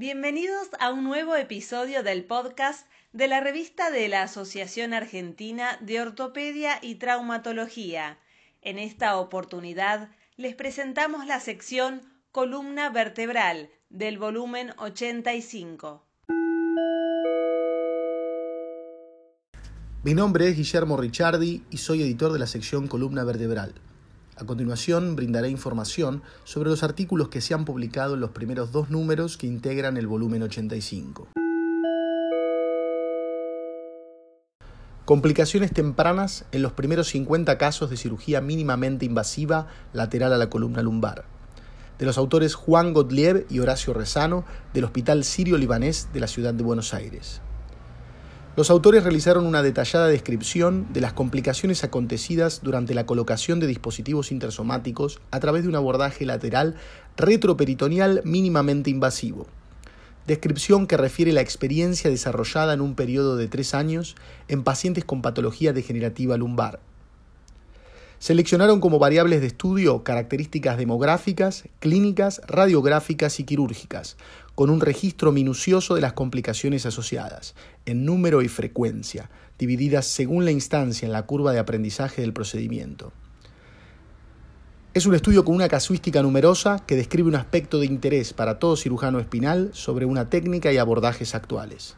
Bienvenidos a un nuevo episodio del podcast de la revista de la Asociación Argentina de Ortopedia y Traumatología. En esta oportunidad les presentamos la sección Columna Vertebral del volumen 85. Mi nombre es Guillermo Ricciardi y soy editor de la sección Columna Vertebral. A continuación brindaré información sobre los artículos que se han publicado en los primeros dos números que integran el volumen 85. Complicaciones tempranas en los primeros 50 casos de cirugía mínimamente invasiva lateral a la columna lumbar. De los autores Juan Gottlieb y Horacio Rezano del Hospital Sirio-Libanés de la ciudad de Buenos Aires. Los autores realizaron una detallada descripción de las complicaciones acontecidas durante la colocación de dispositivos intersomáticos a través de un abordaje lateral retroperitoneal mínimamente invasivo. Descripción que refiere la experiencia desarrollada en un periodo de tres años en pacientes con patología degenerativa lumbar. Seleccionaron como variables de estudio características demográficas, clínicas, radiográficas y quirúrgicas, con un registro minucioso de las complicaciones asociadas, en número y frecuencia, divididas según la instancia en la curva de aprendizaje del procedimiento. Es un estudio con una casuística numerosa que describe un aspecto de interés para todo cirujano espinal sobre una técnica y abordajes actuales.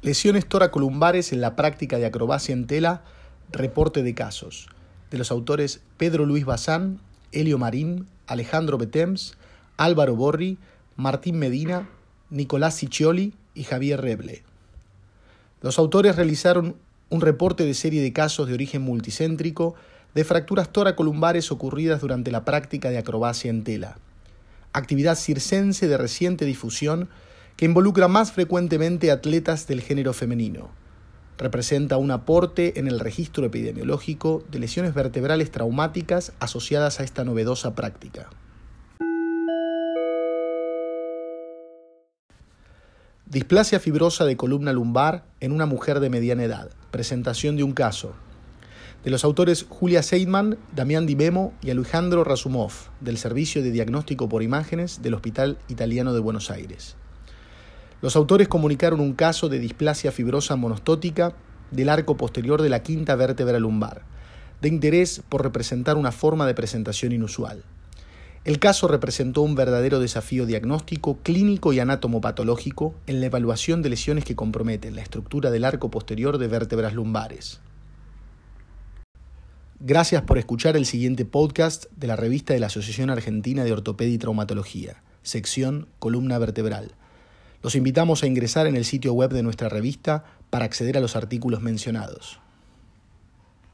Lesiones toracolumbares en la práctica de acrobacia en tela, reporte de casos, de los autores Pedro Luis Bazán, Helio Marín, Alejandro Betems, Álvaro Borri, Martín Medina, Nicolás Ciccioli y Javier Reble. Los autores realizaron un reporte de serie de casos de origen multicéntrico de fracturas toracolumbares ocurridas durante la práctica de acrobacia en tela, actividad circense de reciente difusión que involucra más frecuentemente atletas del género femenino. Representa un aporte en el registro epidemiológico de lesiones vertebrales traumáticas asociadas a esta novedosa práctica. Displasia fibrosa de columna lumbar en una mujer de mediana edad. Presentación de un caso. De los autores Julia Seidman, Damián Di Memo y Alejandro Razumov, del Servicio de Diagnóstico por Imágenes del Hospital Italiano de Buenos Aires. Los autores comunicaron un caso de displasia fibrosa monostótica del arco posterior de la quinta vértebra lumbar, de interés por representar una forma de presentación inusual. El caso representó un verdadero desafío diagnóstico, clínico y anatomopatológico en la evaluación de lesiones que comprometen la estructura del arco posterior de vértebras lumbares. Gracias por escuchar el siguiente podcast de la revista de la Asociación Argentina de Ortopedia y Traumatología, sección Columna Vertebral los invitamos a ingresar en el sitio web de nuestra revista para acceder a los artículos mencionados.